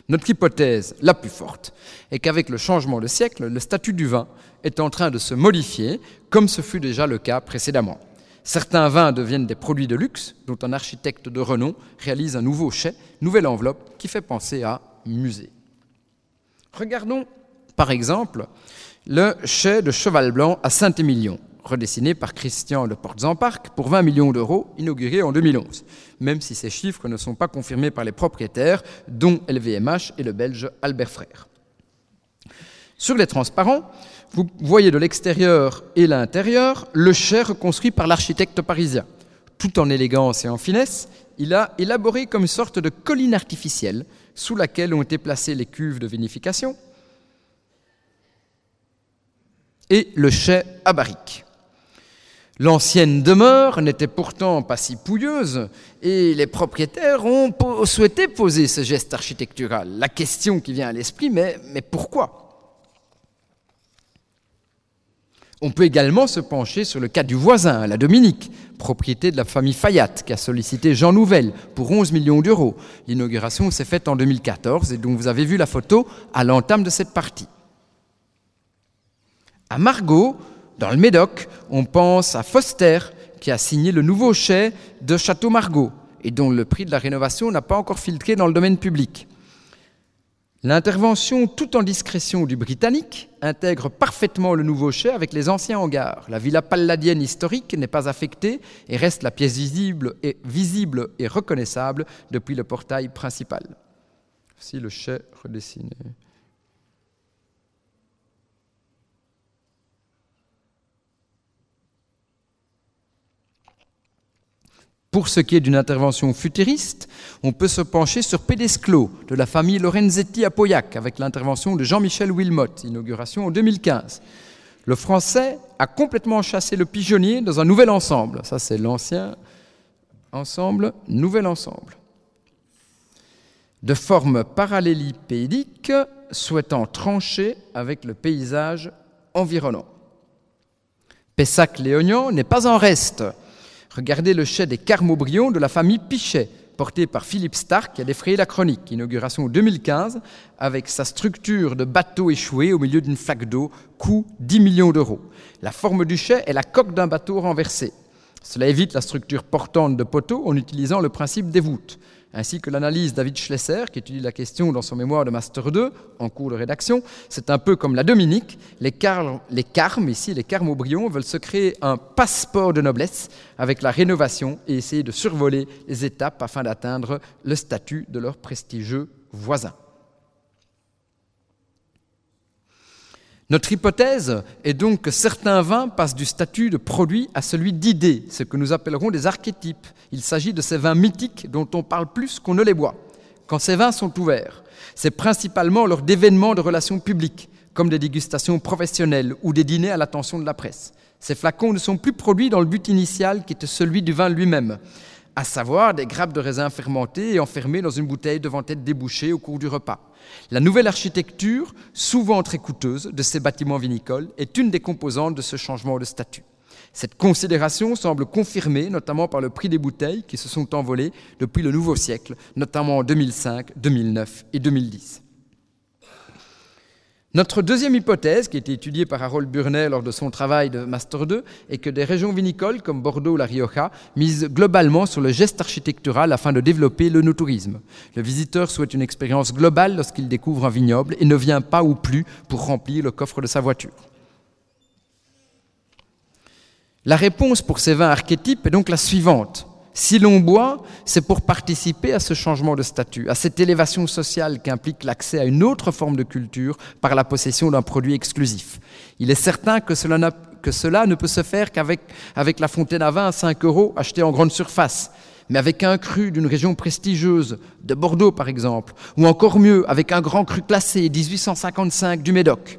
D: Notre hypothèse la plus forte est qu'avec le changement de siècle, le statut du vin est en train de se modifier, comme ce fut déjà le cas précédemment. Certains vins deviennent des produits de luxe, dont un architecte de renom réalise un nouveau chai, nouvelle enveloppe, qui fait penser à musée. Regardons, par exemple, le chai de Cheval Blanc à Saint-Émilion, redessiné par Christian de Portes-en-Parc pour 20 millions d'euros, inauguré en 2011, même si ces chiffres ne sont pas confirmés par les propriétaires, dont LVMH et le belge Albert Frère. Sur les transparents, vous voyez de l'extérieur et l'intérieur le chai reconstruit par l'architecte parisien. Tout en élégance et en finesse, il a élaboré comme une sorte de colline artificielle sous laquelle ont été placées les cuves de vinification et le chai à barrique. L'ancienne demeure n'était pourtant pas si pouilleuse et les propriétaires ont souhaité poser ce geste architectural. La question qui vient à l'esprit, mais, mais pourquoi? On peut également se pencher sur le cas du voisin, la Dominique, propriété de la famille Fayat, qui a sollicité Jean Nouvel pour 11 millions d'euros. L'inauguration s'est faite en 2014 et donc vous avez vu la photo à l'entame de cette partie. À Margot, dans le Médoc, on pense à Foster, qui a signé le nouveau chai de Château Margaux, et dont le prix de la rénovation n'a pas encore filtré dans le domaine public. L'intervention tout en discrétion du Britannique intègre parfaitement le nouveau chai avec les anciens hangars. La villa palladienne historique n'est pas affectée et reste la pièce visible et, reconnaissable depuis le portail principal. Voici le redessiné. Pour ce qui est d'une intervention futuriste, on peut se pencher sur Pédesclos de la famille Lorenzetti à Pauillac avec l'intervention de Jean-Michel Wilmot, inauguration en 2015. Le français a complètement chassé le pigeonnier dans un nouvel ensemble. Ça, c'est l'ancien ensemble, nouvel ensemble. De forme parallélipédique, souhaitant trancher avec le paysage environnant. Pessac-Léognan n'est pas en reste Regardez le chai des Carmaubrions de la famille Pichet, porté par Philippe Stark, qui a défrayé la chronique. Inauguration 2015, avec sa structure de bateau échoué au milieu d'une flaque d'eau, coût 10 millions d'euros. La forme du chai est la coque d'un bateau renversé. Cela évite la structure portante de poteaux en utilisant le principe des voûtes ainsi que l'analyse David Schlesser, qui étudie la question dans son mémoire de Master 2, en cours de rédaction. C'est un peu comme la Dominique. Les, carmes, ici, les carmes veulent se créer un passeport de noblesse avec la rénovation et essayer de survoler les étapes afin d'atteindre le statut de leurs prestigieux voisins. Notre hypothèse est donc que certains vins passent du statut de produit à celui d'idée, ce que nous appellerons des archétypes. Il s'agit de ces vins mythiques dont on parle plus qu'on ne les boit. Quand ces vins sont ouverts, c'est principalement lors d'événements de relations publiques, comme des dégustations professionnelles ou des dîners à l'attention de la presse. Ces flacons ne sont plus produits dans le but initial qui était celui du vin lui-même, à savoir des grappes de raisin fermentées et enfermées dans une bouteille devant être débouchée au cours du repas. La nouvelle architecture, souvent très coûteuse, de ces bâtiments vinicoles est une des composantes de ce changement de statut. Cette considération semble confirmée notamment par le prix des bouteilles qui se sont envolées depuis le nouveau siècle, notamment en 2005, 2009 et 2010. Notre deuxième hypothèse, qui a été étudiée par Harold Burnet lors de son travail de Master 2, est que des régions vinicoles comme Bordeaux ou la Rioja misent globalement sur le geste architectural afin de développer le no-tourisme. Le visiteur souhaite une expérience globale lorsqu'il découvre un vignoble et ne vient pas ou plus pour remplir le coffre de sa voiture. La réponse pour ces vins archétypes est donc la suivante. Si l'on boit, c'est pour participer à ce changement de statut, à cette élévation sociale qu'implique l'accès à une autre forme de culture par la possession d'un produit exclusif. Il est certain que cela, ne peut se faire qu'avec avec la fontaine à vin à 5 euros achetée en grande surface, mais avec un cru d'une région prestigieuse, de Bordeaux par exemple, ou encore mieux, avec un grand cru classé 1855 du Médoc.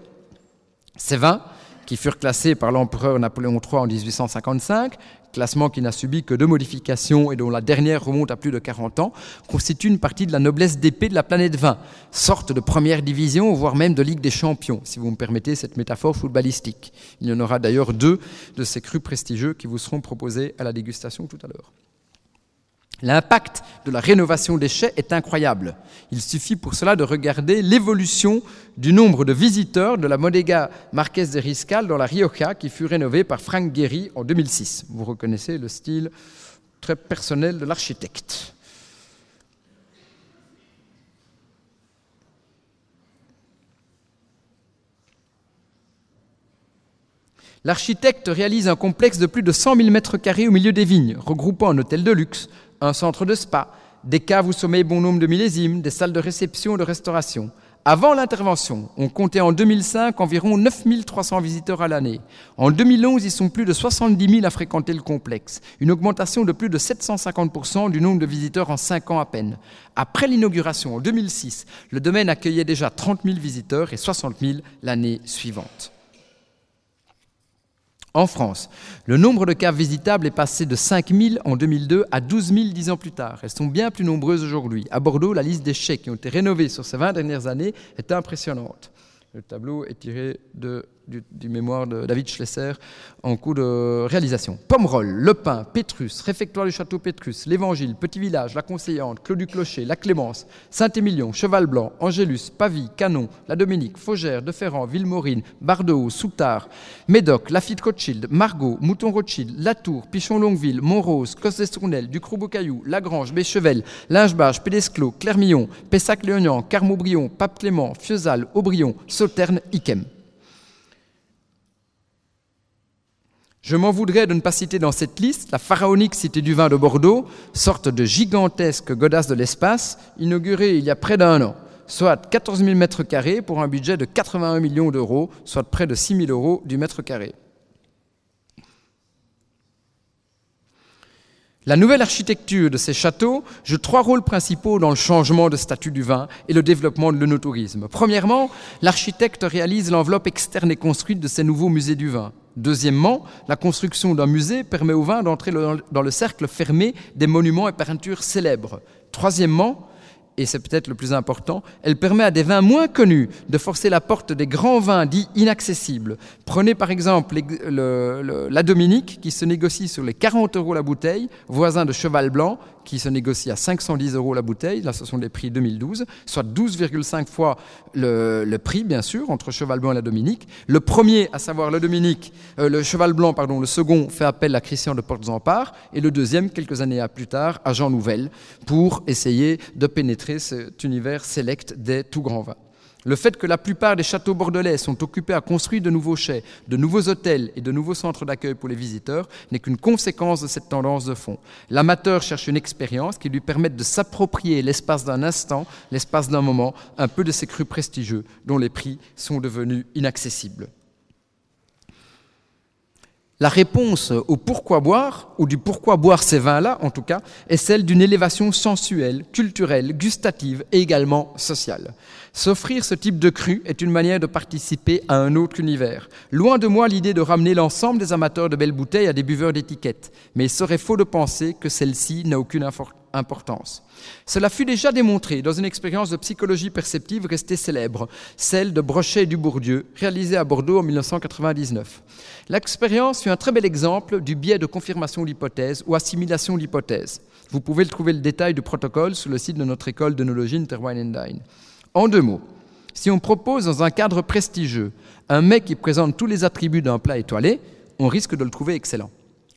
D: Ces vins, qui furent classés par l'empereur Napoléon III en 1855, classement qui n'a subi que deux modifications et dont la dernière remonte à plus de 40 ans, constitue une partie de la noblesse d'épée de la planète 20, sorte de première division, voire même de Ligue des champions, si vous me permettez cette métaphore footballistique. Il y en aura d'ailleurs deux de ces crus prestigieux qui vous seront proposés à la dégustation tout à l'heure. L'impact de la rénovation des chais est incroyable. Il suffit pour cela de regarder l'évolution du nombre de visiteurs de la Modega Marquez de Riscal dans la Rioja qui fut rénovée par Frank Gehry en 2006. Vous reconnaissez le style très personnel de l'architecte. L'architecte réalise un complexe de plus de 100 000 mètres carrés au milieu des vignes, regroupant un hôtel de luxe, un centre de spa, des caves où sommeillent bon nombre de millésimes, des salles de réception et de restauration. Avant l'intervention, on comptait en 2005 environ 9300 visiteurs à l'année. En 2011, ils sont plus de 70 000 à fréquenter le complexe, une augmentation de plus de 750% du nombre de visiteurs en 5 ans à peine. Après l'inauguration en 2006, le domaine accueillait déjà 30 000 visiteurs et 60 000 l'année suivante. En France, le nombre de caves visitables est passé de 5 000 en 2002 à 12 000 dix ans plus tard. Elles sont bien plus nombreuses aujourd'hui. À Bordeaux, la liste des chèques qui ont été rénovés sur ces 20 dernières années est impressionnante. Le tableau est tiré de du, mémoire de David Schlesser en cours de réalisation. Pomerol, Le Pin, Pétrus, réfectoire du château Pétrus, l'Évangile, Petit Village, La Conseillante, Clos du Clocher, La Clémence, Saint-Émilion, Cheval Blanc, Angélus, Pavie, Canon, La Dominique, Faugère, De Ferrand, Villemorine, Bardot, Soutard, Médoc, Lafitte Rothschild, Margot, Mouton Rothschild, Latour, Pichon Longueville, Montrose, Cos d'Estournel, Ducrot-Beaucaillou, Lagrange, Béchevel, Lingebage, Pédesclos, Clermillon, Pessac-Léognan, Carmaubrion, Pape Clément, Fiesal, Aubrion, Sauterne, Iquem. Je m'en voudrais de ne pas citer dans cette liste la pharaonique Cité du vin de Bordeaux, sorte de gigantesque godasse de l'espace, inaugurée il y a près d'un an, soit 14 000 mètres carrés pour un budget de 81 millions d'euros, soit près de 6 000 euros du mètre carré. La nouvelle architecture de ces châteaux joue trois rôles principaux dans le changement de statut du vin et le développement de l'œnotourisme. Premièrement, l'architecte réalise l'enveloppe externe et construite de ces nouveaux musées du vin. Deuxièmement, la construction d'un musée permet au vin d'entrer dans le cercle fermé des monuments et peintures célèbres. Troisièmement, et c'est peut-être le plus important, elle permet à des vins moins connus de forcer la porte des grands vins dits inaccessibles. Prenez par exemple la Dominique qui se négocie sur les 40 euros la bouteille, voisin de Cheval Blanc qui se négocie à 510 euros la bouteille, là ce sont les prix 2012, soit 12,5 fois le, prix bien sûr entre Cheval Blanc et la Dominique. Le premier, à savoir le Dominique, euh, le Cheval Blanc, pardon, le second fait appel à Christian de Portes-en-Part et le deuxième, quelques années plus tard, à Jean Nouvel pour essayer de pénétrer cet univers sélect des tout grands vins. Le fait que la plupart des châteaux bordelais sont occupés à construire de nouveaux chais, de nouveaux hôtels et de nouveaux centres d'accueil pour les visiteurs n'est qu'une conséquence de cette tendance de fond. L'amateur cherche une expérience qui lui permette de s'approprier l'espace d'un instant, l'espace d'un moment, un peu de ces crus prestigieux dont les prix sont devenus inaccessibles. La réponse au pourquoi boire, ou du pourquoi boire ces vins-là en tout cas, est celle d'une élévation sensuelle, culturelle, gustative et également sociale. S'offrir ce type de cru est une manière de participer à un autre univers. Loin de moi l'idée de ramener l'ensemble des amateurs de belles bouteilles à des buveurs d'étiquettes, mais il serait faux de penser que celle-ci n'a aucune importance. Cela fut déjà démontré dans une expérience de psychologie perceptive restée célèbre, celle de Brochet et du Bourdieu, réalisée à Bordeaux en 1999. L'expérience fut un très bel exemple du biais de confirmation d'hypothèse ou assimilation d'hypothèse. Vous pouvez trouver le détail du protocole sur le site de notre école d'œnologie Interwine Dine. En deux mots, si on propose dans un cadre prestigieux un mets qui présente tous les attributs d'un plat étoilé, on risque de le trouver excellent.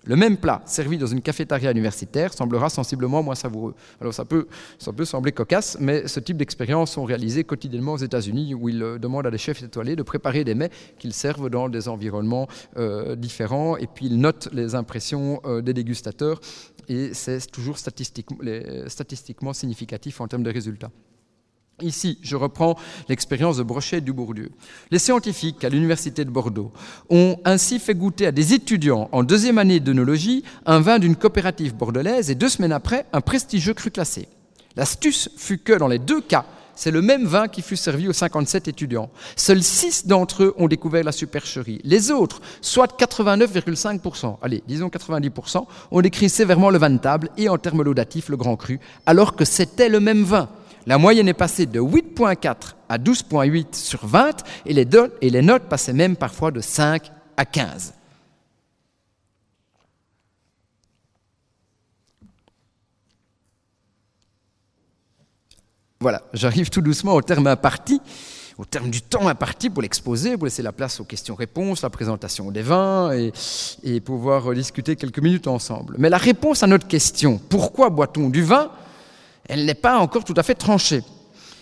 D: Le même plat servi dans une cafétéria universitaire semblera sensiblement moins savoureux. Alors ça peut, ça peut sembler cocasse, mais ce type d'expériences sont réalisées quotidiennement aux États-Unis où ils euh, demandent à des chefs étoilés de préparer des mets qu'ils servent dans des environnements euh, différents et puis ils notent les impressions euh, des dégustateurs et c'est toujours statistiquement significatif en termes de résultats. Ici, je reprends l'expérience de Brochet et du Bourdieu. Les scientifiques à l'Université de Bordeaux ont ainsi fait goûter à des étudiants en deuxième année d'œnologie un vin d'une coopérative bordelaise et deux semaines après, un prestigieux cru classé. L'astuce fut que, dans les deux cas, c'est le même vin qui fut servi aux 57 étudiants. Seuls 6 d'entre eux ont découvert la supercherie. Les autres, soit 89,5%, allez, disons 90%, ont décrit sévèrement le vin de table et en termes laudatifs le grand cru, alors que c'était le même vin. La moyenne est passée de 8.4 à 12.8 sur 20 et les, notes passaient même parfois de 5 à 15. Voilà, j'arrive tout doucement au terme imparti, au terme du temps imparti pour l'exposer, pour laisser la place aux questions-réponses, la présentation des vins et pouvoir discuter quelques minutes ensemble. Mais la réponse à notre question, pourquoi boit-on du vin? Elle n'est pas encore tout à fait tranchée.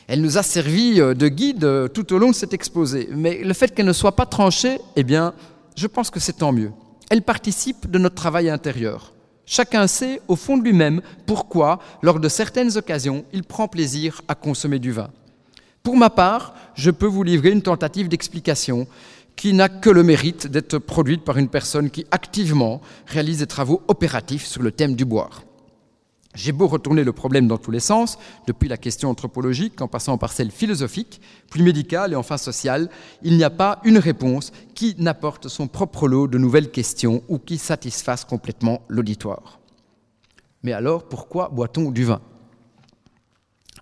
D: Elle nous a servi euh, de guide euh, tout au long de cet exposé. Mais le fait qu'elle ne soit pas tranchée, eh bien, je pense que c'est tant mieux. Elle participe de notre travail intérieur. Chacun sait, au fond de lui-même, pourquoi, lors de certaines occasions, il prend plaisir à consommer du vin. Pour ma part, je peux vous livrer une tentative d'explication qui n'a que le mérite d'être produite par une personne qui activement réalise des travaux opératifs sur le thème du boire. J'ai beau retourner le problème dans tous les sens, depuis la question anthropologique en passant par celle philosophique, plus médicale et enfin sociale, il n'y a pas une réponse qui n'apporte son propre lot de nouvelles questions ou qui satisfasse complètement l'auditoire. Mais alors, pourquoi boit-on du vin?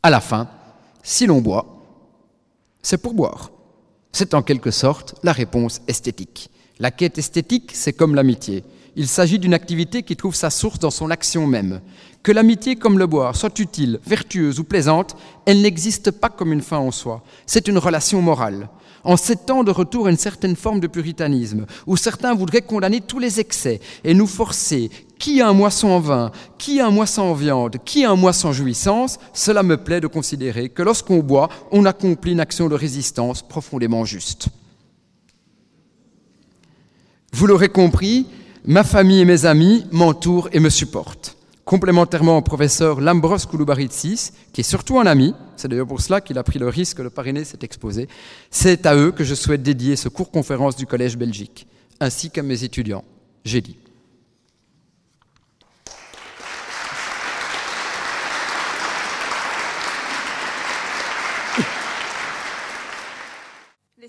D: À la fin, si l'on boit, c'est pour boire. C'est en quelque sorte la réponse esthétique. La quête esthétique, c'est comme l'amitié. Il s'agit d'une activité qui trouve sa source dans son action même. Que l'amitié comme le boire soit utile, vertueuse ou plaisante, elle n'existe pas comme une fin en soi. C'est une relation morale. En sept ans de retour à une certaine forme de puritanisme, où certains voudraient condamner tous les excès et nous forcer, qui a un mois sans vin, qui a un mois sans viande, qui a un mois sans jouissance, cela me plaît de considérer que lorsqu'on boit, on accomplit une action de résistance profondément juste. Vous l'aurez compris, ma famille et mes amis m'entourent et me supportent. Complémentairement au professeur Lambros Kouloubaritsis, qui est surtout un ami, c'est d'ailleurs pour cela qu'il a pris le risque de parrainer cet exposé, c'est à eux que je souhaite dédier ce cours conférence du Collège Belgique, ainsi qu'à mes étudiants. J'ai dit.
A: Les